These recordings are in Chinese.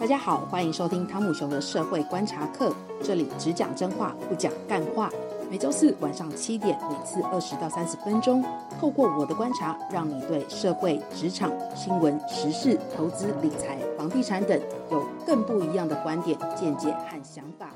大家好，欢迎收听汤姆熊的社会观察课，这里只讲真话，不讲干话。每周四晚上七点，每次二十到三十分钟，透过我的观察，让你对社会、职场、新闻、时事、投资、理财、房地产等有更不一样的观点、见解和想法。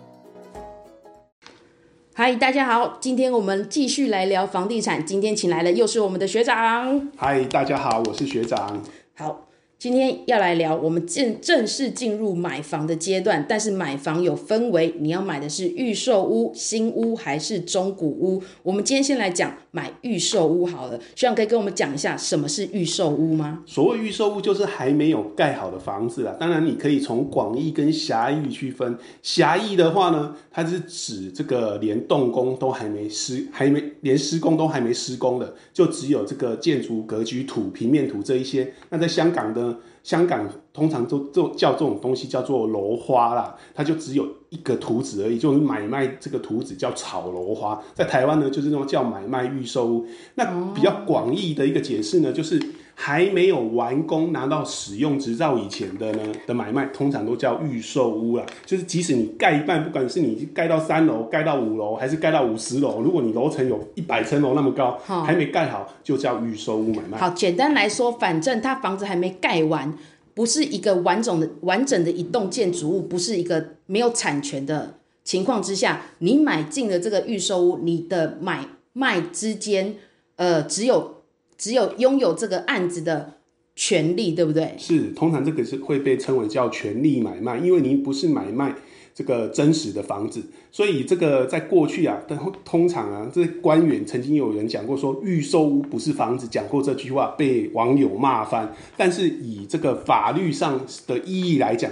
嗨，大家好，今天我们继续来聊房地产。今天请来的又是我们的学长。嗨，大家好，我是学长。好。今天要来聊，我们正正式进入买房的阶段，但是买房有分为，你要买的是预售屋、新屋还是中古屋？我们今天先来讲买预售屋好了，学长可以跟我们讲一下什么是预售屋吗？所谓预售屋就是还没有盖好的房子啊，当然你可以从广义跟狭义区分。狭义的话呢，它是指这个连动工都还没施，还没连施工都还没施工的，就只有这个建筑格局图、平面图这一些。那在香港的。香港通常都都叫这种东西叫做楼花啦，它就只有一个图纸而已，就是买卖这个图纸叫炒楼花。在台湾呢，就是那种叫买卖预售屋。那比较广义的一个解释呢，就是。还没有完工拿到使用执照以前的呢的买卖，通常都叫预售屋啦。就是即使你盖一半，不管是你盖到三楼、盖到五楼，还是盖到五十楼，如果你楼层有一百层楼那么高，哦，还没盖好，就叫预售屋买卖。好，简单来说，反正他房子还没盖完，不是一个完整的完整的一栋建筑物，不是一个没有产权的情况之下，你买进了这个预售屋，你的买卖之间，呃，只有。只有拥有这个案子的权利，对不对？是，通常这个是会被称为叫权利买卖，因为您不是买卖这个真实的房子，所以这个在过去啊，通常啊，这官员曾经有人讲过说预售屋不是房子，讲过这句话被网友骂翻。但是以这个法律上的意义来讲，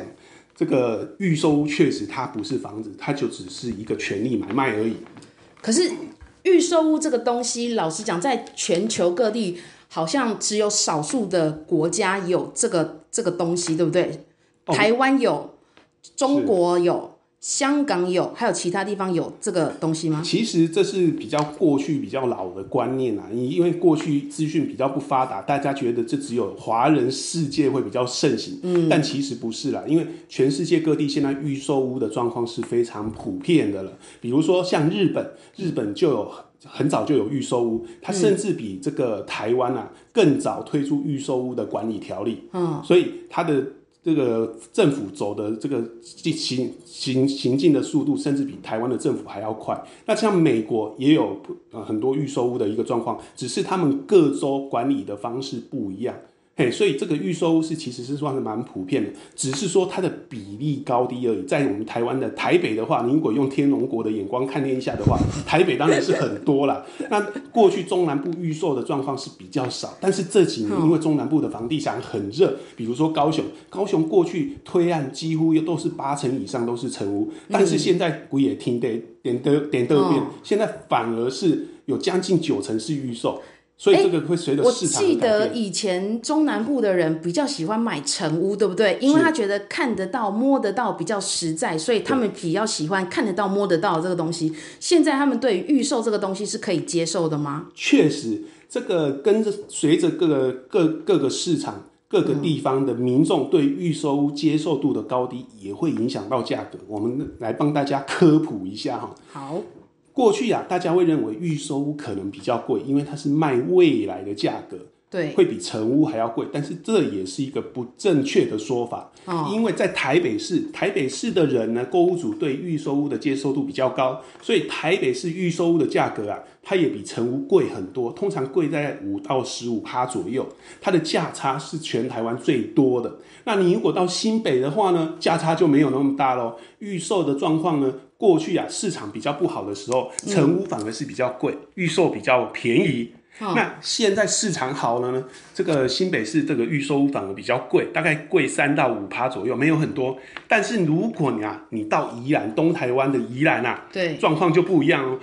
这个预售屋确实它不是房子，它就只是一个权利买卖而已。可是。预售屋这个东西，老实讲，在全球各地好像只有少数的国家有这个这个东西，对不对？哦、台湾有，中国有。香港有，还有其他地方有这个东西吗？其实这是比较过去比较老的观念啊，因为过去资讯比较不发达，大家觉得这只有华人世界会比较盛行，嗯，但其实不是啦，因为全世界各地现在预售屋的状况是非常普遍的了。比如说像日本，日本就有很早就有预售屋，它甚至比这个台湾啊更早推出预售屋的管理条例，嗯，所以它的。这个政府走的这个行行行进的速度，甚至比台湾的政府还要快。那像美国也有呃很多预售屋的一个状况，只是他们各州管理的方式不一样。嘿，所以这个预售屋是其实是算是蛮普遍的，只是说它的比例高低而已。在我们台湾的台北的话，你如果用天龙国的眼光看天下的话，台北当然是很多啦。那过去中南部预售的状况是比较少，但是这几年因为中南部的房地产很热，比如说高雄，高雄过去推案几乎又都是八成以上都是成屋，但是现在鬼也听得点得点得变，现在反而是有将近九成是预售。所以这个会随着市场、欸。我记得以前中南部的人比较喜欢买成屋，对不对？因为他觉得看得到、摸得到比较实在，所以他们比较喜欢看得到、摸得到这个东西。现在他们对于预售这个东西是可以接受的吗？确实，这个跟着随着各个各各个市场、各个地方的民众对预售屋接受度的高低，也会影响到价格。我们来帮大家科普一下哈。好。过去呀、啊，大家会认为预售屋可能比较贵，因为它是卖未来的价格，对，会比成屋还要贵。但是这也是一个不正确的说法，哦，因为在台北市，台北市的人呢，购物组对预售屋的接受度比较高，所以台北市预售屋的价格啊，它也比成屋贵很多，通常贵在五到十五趴左右，它的价差是全台湾最多的。那你如果到新北的话呢，价差就没有那么大喽。预售的状况呢？过去啊，市场比较不好的时候，成屋反而是比较贵，预、嗯、售比较便宜、哦。那现在市场好了呢，这个新北市这个预售屋反而比较贵，大概贵三到五趴左右，没有很多。但是如果你啊，你到宜兰东台湾的宜兰啊，对，状况就不一样哦。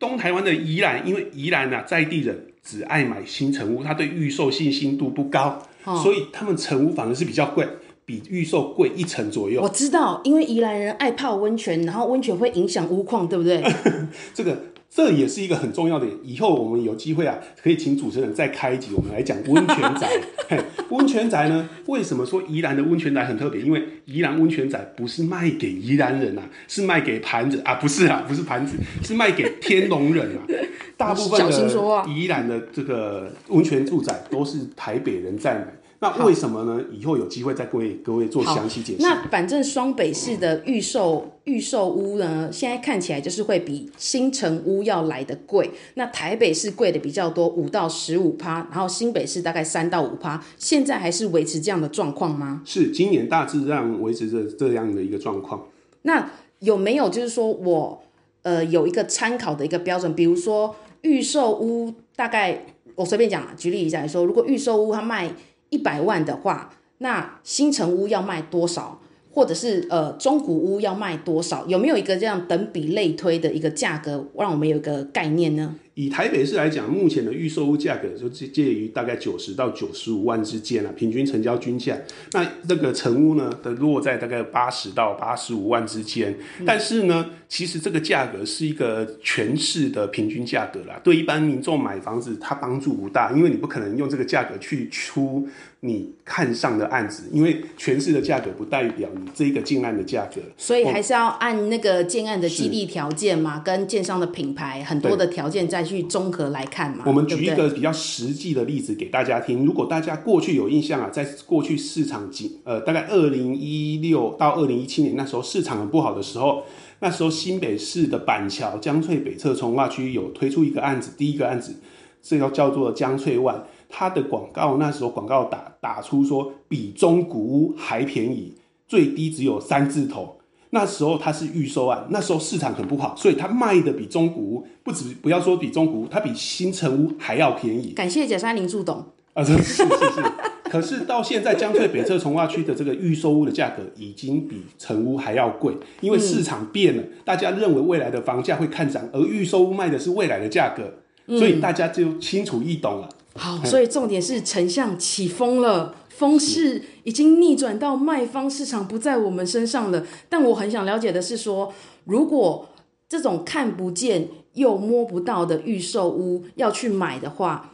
东台湾的宜兰，因为宜兰啊，在地人只爱买新成屋，他对预售信心度不高、哦，所以他们成屋反而是比较贵。比预售贵一成左右。我知道，因为宜兰人爱泡温泉，然后温泉会影响屋况，对不对？这个这也是一个很重要的。以后我们有机会啊，可以请主持人再开一集，我们来讲温泉宅。温泉宅呢，为什么说宜兰的温泉宅很特别？因为宜兰温泉宅不是卖给宜兰人啊，是卖给盘子啊，不是啊，不是盘子，是卖给天龙人啊。大部分的宜兰的这个温泉住宅都是台北人在买。那为什么呢？以后有机会再为各位做详细解释。那反正双北市的预售预售屋呢，现在看起来就是会比新城屋要来得贵。那台北市贵的比较多，五到十五趴，然后新北市大概三到五趴。现在还是维持这样的状况吗？是，今年大致上维持着这样的一个状况。那有没有就是说我呃有一个参考的一个标准？比如说预售屋大概我随便讲啊，举例一下来说，如果预售屋它卖。一百万的话，那新城屋要卖多少？或者是呃中古屋要卖多少？有没有一个这样等比类推的一个价格，让我们有一个概念呢？以台北市来讲，目前的预售屋价格就介于大概九十到九十五万之间啊，平均成交均价。那那个成屋呢，的落在大概八十到八十五万之间。但是呢，其实这个价格是一个全市的平均价格啦，对一般民众买房子，它帮助不大，因为你不可能用这个价格去出你看上的案子，因为全市的价格不代表你这一个建案的价格。所以还是要按那个建案的基地条件嘛，跟建商的品牌很多的条件再去综合来看嘛。我们举一个比较实际的例子给大家听。如果大家过去有印象啊，在过去市场几呃，大概二零一六到二零一七年那时候市场很不好的时候，那时候新北市的板桥江翠北侧重划区有推出一个案子，第一个案子这个叫做江翠万，它的广告那时候广告打打出说比中古屋还便宜，最低只有三字头。那时候它是预售案，那时候市场很不好，所以它卖的比中古屋不止，不要说比中古屋，它比新城屋还要便宜。感谢贾山林助董啊，是是是是。可是到现在江翠北侧从化区的这个预售屋的价格已经比成屋还要贵，因为市场变了，大家认为未来的房价会看涨，而预售屋卖的是未来的价格，所以大家就清楚易懂了。好，所以重点是丞相起风了。风势已经逆转到卖方市场不在我们身上了，但我很想了解的是说，如果这种看不见又摸不到的预售屋要去买的话，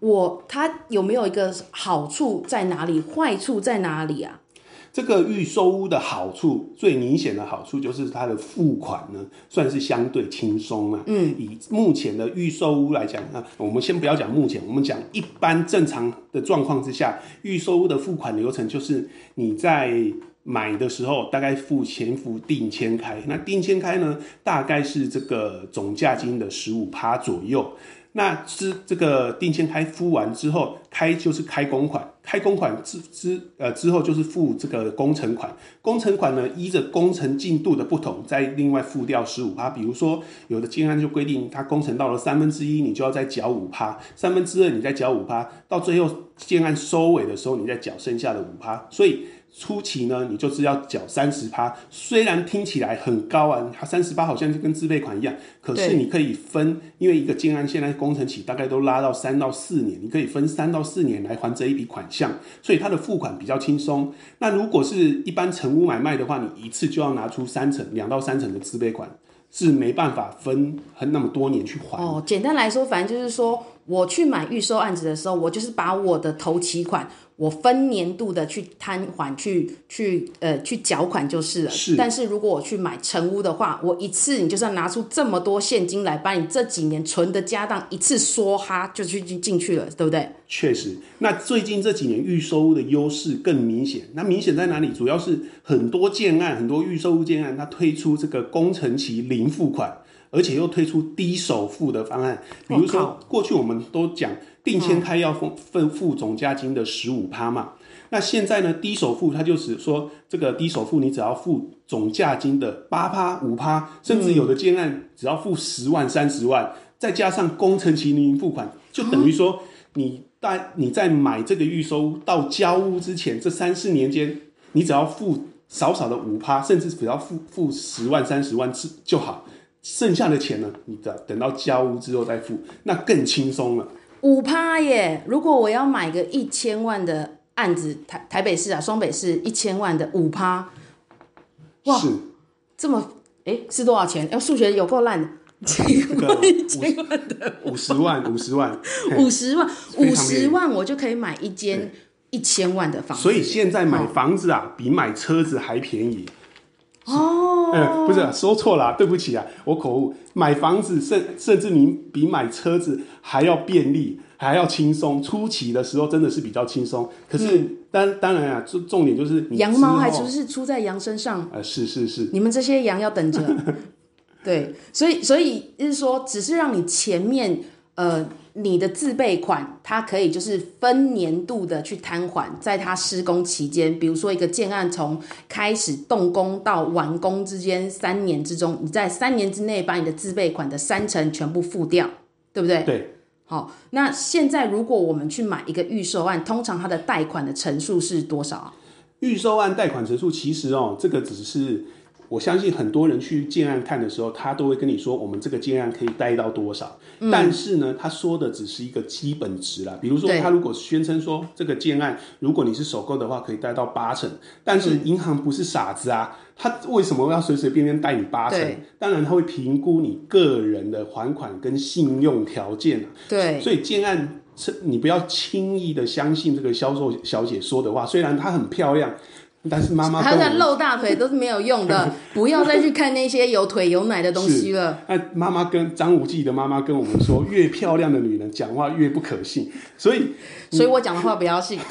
我它有没有一个好处在哪里，坏处在哪里啊？这个预售屋的好处，最明显的好处就是它的付款呢，算是相对轻松了。嗯，以目前的预售屋来讲，那我们先不要讲目前，我们讲一般正常的状况之下，预售屋的付款流程就是你在买的时候，大概付前付定签开，那定签开呢，大概是这个总价金的十五趴左右。那之这个定金开付完之后，开就是开工款，开工款之之呃之后就是付这个工程款，工程款呢依着工程进度的不同，再另外付掉十五趴。比如说有的建案就规定，它工程到了三分之一，你就要再缴五趴；三分之二你再缴五趴，到最后建案收尾的时候，你再缴剩下的五趴。所以。初期呢，你就是要缴三十趴，虽然听起来很高啊，它三十八好像就跟自备款一样，可是你可以分，因为一个建安现在工程期大概都拉到三到四年，你可以分三到四年来还这一笔款项，所以它的付款比较轻松。那如果是一般成屋买卖的话，你一次就要拿出三成、两到三成的自备款，是没办法分很那么多年去还。哦，简单来说，反正就是说我去买预售案子的时候，我就是把我的头期款。我分年度的去摊还，去去呃去缴款就是了。是。但是如果我去买成屋的话，我一次你就是要拿出这么多现金来，把你这几年存的家当一次梭哈就去进去了，对不对？确实。那最近这几年预售屋的优势更明显。那明显在哪里？主要是很多建案，很多预售屋建案，它推出这个工程期零付款，而且又推出低首付的方案。比如说，过去我们都讲。定签开要付分付总价金的十五趴嘛，那现在呢，低首付它就是说，这个低首付你只要付总价金的八趴五趴，甚至有的建案只要付十万三十万，再加上工程期零付款，就等于说你在你在买这个预收到交屋之前这三四年间，你只要付少少的五趴，甚至只要付付十万三十万就好，剩下的钱呢，你等等到交屋之后再付，那更轻松了。五趴耶！如果我要买个一千万的案子，台台北市啊，双北市一千万的五趴，哇，是这么诶是多少钱？要数学有够烂的，这个五十万，五十万，五十万，五十万，我就可以买一间一千万的房子。所以现在买房子啊，比买车子还便宜。哦，嗯，不是说错了，对不起啊，我口误。买房子甚甚至你比买车子还要便利，还要轻松。初期的时候真的是比较轻松，可是当、嗯、当然啊，重重点就是羊毛还不是出在羊身上。呃，是是是，你们这些羊要等着。对，所以所以就是说，只是让你前面呃。你的自备款，它可以就是分年度的去摊还，在它施工期间，比如说一个建案从开始动工到完工之间三年之中，你在三年之内把你的自备款的三成全部付掉，对不对？对。好，那现在如果我们去买一个预售案，通常它的贷款的成数是多少啊？预售案贷款成数其实哦，这个只是。我相信很多人去建案看的时候，他都会跟你说，我们这个建案可以贷到多少。嗯。但是呢，他说的只是一个基本值啦。比如说，他如果宣称说这个建案，如果你是首购的话，可以贷到八成。但是银行不是傻子啊，他为什么要随随便便贷你八成？当然，他会评估你个人的还款跟信用条件。对。所以建案是，你不要轻易的相信这个销售小姐说的话，虽然她很漂亮。但是妈妈她在露大腿都是没有用的，不要再去看那些有腿有奶的东西了。那妈妈跟张无忌的妈妈跟我们说，越漂亮的女人讲话越不可信，所以，所以我讲的话不要信。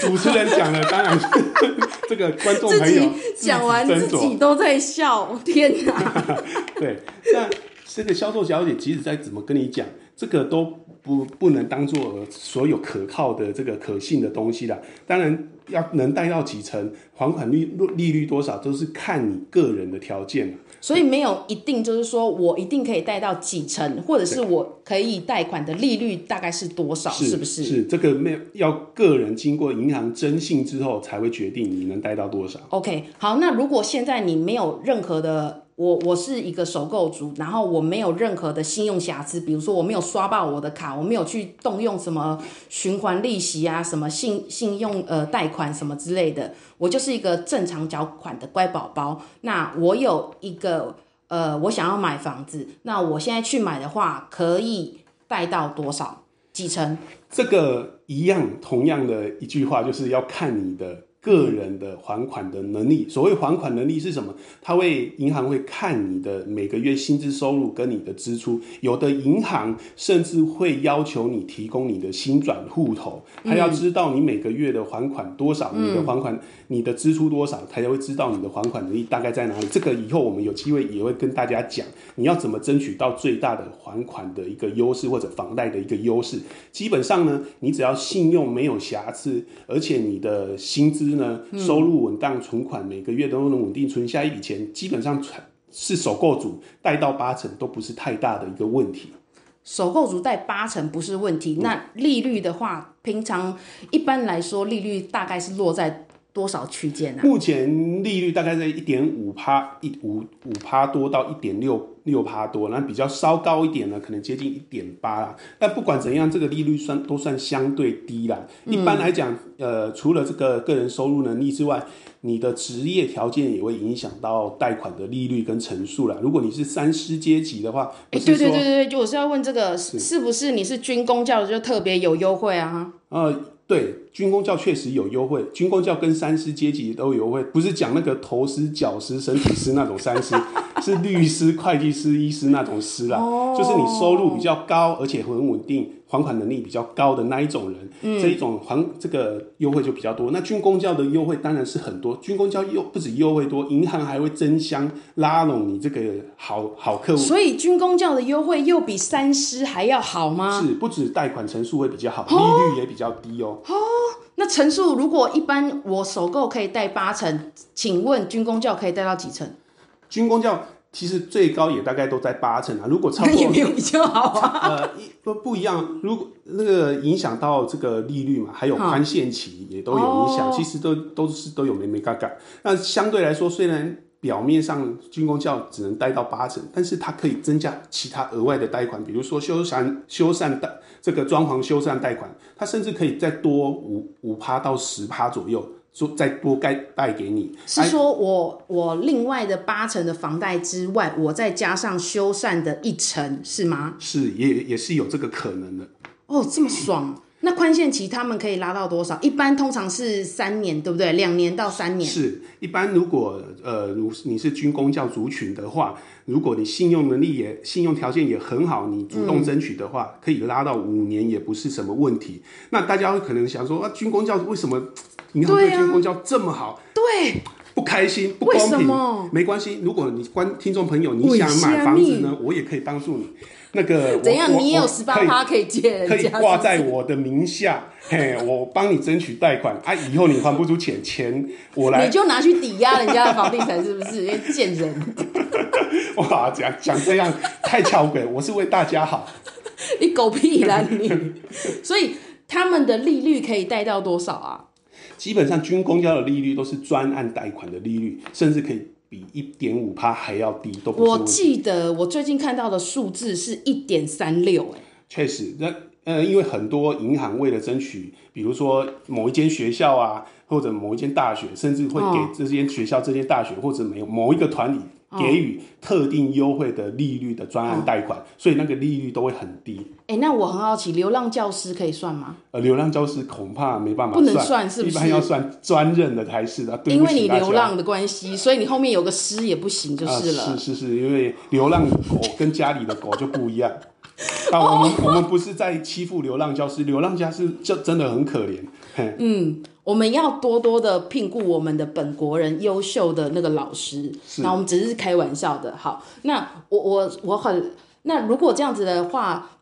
主持人讲了当然是 这个观众朋友讲完自己都在笑，天哪！对，那这个销售小姐即使再怎么跟你讲，这个都。不不能当做所有可靠的这个可信的东西啦。当然要能贷到几成，还款率利率多少，都是看你个人的条件。所以没有一定就是说我一定可以贷到几成，或者是我可以贷款的利率大概是多少，是，是不是？是这个没有要个人经过银行征信之后才会决定你能贷到多少。OK，好，那如果现在你没有任何的。我我是一个首购族，然后我没有任何的信用瑕疵，比如说我没有刷爆我的卡，我没有去动用什么循环利息啊，什么信信用呃贷款什么之类的，我就是一个正常缴款的乖宝宝。那我有一个呃，我想要买房子，那我现在去买的话，可以贷到多少？几成？这个一样，同样的一句话，就是要看你的。个人的还款的能力，所谓还款能力是什么？他会银行会看你的每个月薪资收入跟你的支出，有的银行甚至会要求你提供你的薪转户头，他要知道你每个月的还款多少，你的还款你的支出多少，他才会知道你的还款能力大概在哪里。这个以后我们有机会也会跟大家讲，你要怎么争取到最大的还款的一个优势或者房贷的一个优势。基本上呢，你只要信用没有瑕疵，而且你的薪资。呢，收入稳当，存款每个月都能稳定存下一笔钱，基本上是首购族贷到八成都不是太大的一个问题。首购族贷八成不是问题，那利率的话，平常一般来说利率大概是落在多少区间呢？目前利率大概在一点五趴，一五五趴多到一点六。六趴多，那比较稍高一点呢，可能接近一点八啦。但不管怎样，这个利率算都算相对低啦。嗯、一般来讲，呃，除了这个个人收入能力之外，你的职业条件也会影响到贷款的利率跟成数啦。如果你是三师阶级的话，哎、欸，对对对对，就我是要问这个，是，是不是你是军工教的就特别有优惠啊？呃，对，军工教确实有优惠，军工教跟三师阶级都有优惠，不是讲那个头师、脚师、身体师那种三师。是律师、会计师、医师那种师啦，oh. 就是你收入比较高，而且很稳定，还款能力比较高的那一种人，嗯、这一种还这个优惠就比较多。那军公教的优惠当然是很多，军公教又不止优惠多，银行还会争相拉拢你这个好好客户。所以军公教的优惠又比三师还要好吗？是，不止贷款成数会比较好，oh. 利率也比较低哦。哦，那成数如果一般我首购可以贷八成，请问军公教可以贷到几成？军公教其实最高也大概都在八成啊，如果超过也没有比较好啊。呃，不不一样，如果那个影响到这个利率嘛，还有宽限期也都有影响，哦、其实都都是都有眉眉嘎嘎。那相对来说，虽然表面上军工教只能贷到八成，但是它可以增加其他额外的贷款，比如说修缮修缮贷这个装潢修缮贷款，它甚至可以再多五五趴到十趴左右。说再多盖贷给你。是说我我另外的八成的房贷之外，我再加上修缮的一成，是吗？是，也也是有这个可能的。哦，这么爽。那宽限期他们可以拉到多少？一般通常是三年，对不对？两年到三年。是，一般如果呃，如你是军工教族群的话，如果你信用能力也信用条件也很好，你主动争取的话，嗯、可以拉到五年，也不是什么问题。那大家可能想说啊，军工教为什么银行对军公交这么好？对，不开心，不公平。没关系，如果你观听众朋友你想买房子呢，我也可以帮助你。那个怎样？你也有十八趴可以借，可以挂在我的名下。嘿，我帮你争取贷款啊！以后你还不出钱，钱我来，你就拿去抵押人家的房地产，是不是？因为贱人！哇，讲讲这样太巧鬼，我是为大家好。你狗屁啦你！所以他们的利率可以贷到多少啊？基本上军公交的利率都是专案贷款的利率，甚至可以。比一点五趴还要低，都不是。我记得我最近看到的数字是一点三六，哎，确实，那呃，因为很多银行为了争取，比如说某一间学校啊，或者某一间大学，甚至会给这间学校、哦、这间大学或者没有某一个团体。给予特定优惠的利率的专案贷款，哦，所以那个利率都会很低。哎，欸，那我很好奇，流浪教师可以算吗？呃，流浪教师恐怕没办法算，不能算，是不是？一般要算专任的才是的。因为你流浪的关系，所以你后面有个师也不行，就是了。呃，是是是，因为流浪狗跟家里的狗就不一样。啊，我们我们不是在欺负流浪教师，流浪教师就真的很可怜。嗯。我们要多多的聘雇我们的本国人优秀的那个老师，那我们只是开玩笑的。好，那我我我很那如果这样子的话，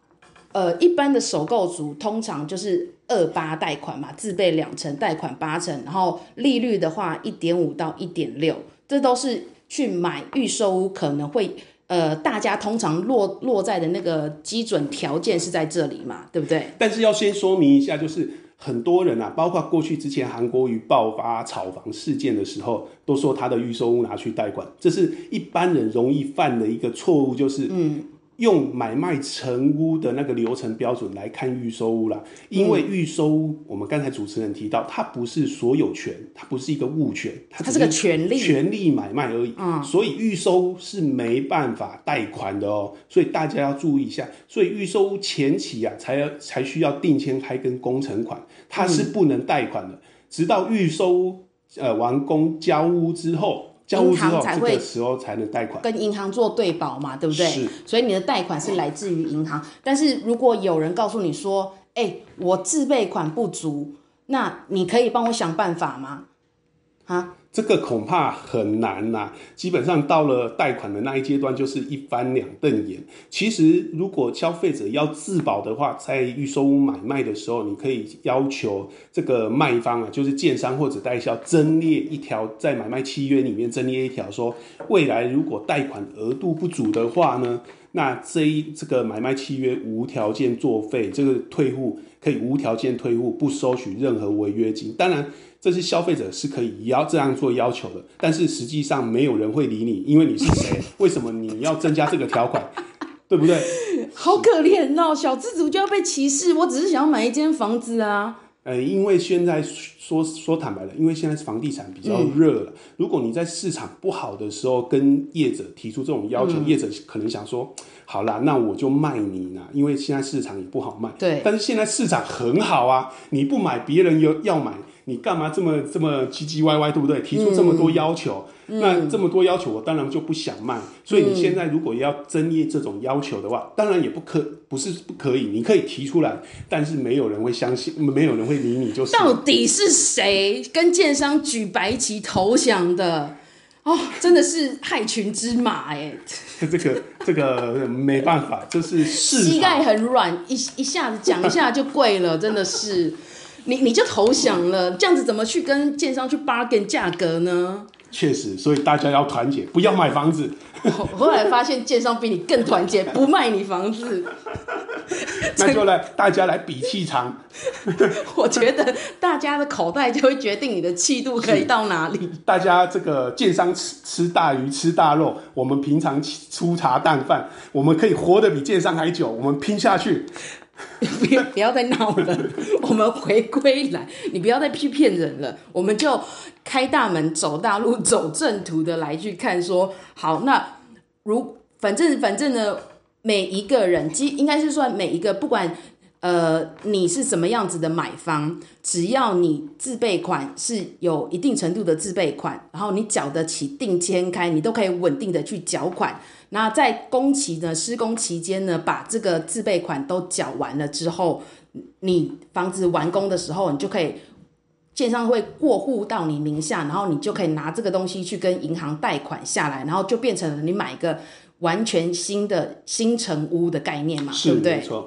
呃，一般的首购族通常就是二八贷款嘛，自备两成，贷款八成，然后利率的话一点五到一点六，这都是去买预售屋可能会呃，大家通常落落在的那个基准条件是在这里嘛，对不对？但是要先说明一下，就是。很多人啊，包括过去之前韩国瑜爆发炒房事件的时候，都说他的预售屋拿去贷款，这是一般人容易犯的一个错误，就是嗯。用买卖成屋的那个流程标准来看预收屋啦，因为预收屋，我们刚才主持人提到，它不是所有权，它不是一个物权，它是个权利，权利买卖而已。嗯，所以预收屋是没办法贷款的哦，所以大家要注意一下。所以预收屋前期啊，才要才需要定签开跟工程款，它是不能贷款的，直到预收屋呃完工交屋之后。银行才会时候才能贷款，跟银行做对保嘛，对不对？是，所以你的贷款是来自于银行。但是如果有人告诉你说：“哎、欸，我自备款不足，那你可以帮我想办法吗？”啊？这个恐怕很难呐、基本上到了贷款的那一阶段，就是一翻两瞪眼。其实，如果消费者要自保的话，在预售屋买卖的时候，你可以要求这个卖方啊，就是建商或者代销，增列一条在买卖契约里面增列一条，说未来如果贷款额度不足的话呢，那这一这个买卖契约无条件作废，这个退户可以无条件退户，不收取任何违约金。当然。这是消费者是可以要这样做要求的，但是实际上没有人会理你，因为你是谁？为什么你要增加这个条款？对不对？好可怜哦，小资族就要被歧视。我只是想要买一间房子啊。呃，因为现在说说坦白了，因为现在房地产比较热了，嗯。如果你在市场不好的时候跟业者提出这种要求，嗯，业者可能想说：好啦，那我就卖你啦，因为现在市场也不好卖。对。但是现在市场很好啊，你不买，别人又要买。你干嘛这么这么唧唧歪歪，对不对？提出这么多要求，嗯、那这么多要求，我当然就不想卖。所以你现在如果要争议这种要求的话，当然也不可不是不可以，你可以提出来，但是没有人会相信，没有人会理你，就是。到底是谁跟建商举白旗投降的？哦，真的是害群之马哎！这个这个没办法，就是膝盖很软，一一下子讲一下就跪了，真的是。你你就投降了，这样子怎么去跟建商去 bargain 价格呢？确实，所以大家要团结，不要买房子。后来发现建商比你更团结，不卖你房子。那就来，大家来比气场。我觉得大家的口袋就会决定你的气度可以到哪里。大家这个建商吃吃大鱼吃大肉，我们平常粗茶淡饭，我们可以活得比建商还久，我们拼下去。不要不要再闹了，我们回归来，你不要再去骗人了，我们就开大门走大路，走正途的来去看说，说好，那如反正反正呢，每一个人，即应该是算每一个，不管呃你是什么样子的买方，只要你自备款是有一定程度的自备款，然后你缴得起定签开，你都可以稳定的去缴款。那在工期呢，施工期间呢，把这个自备款都缴完了之后，你房子完工的时候，你就可以，建商会过户到你名下，然后你就可以拿这个东西去跟银行贷款下来，然后就变成了你买一个完全新的新成屋的概念嘛，对不对？没错。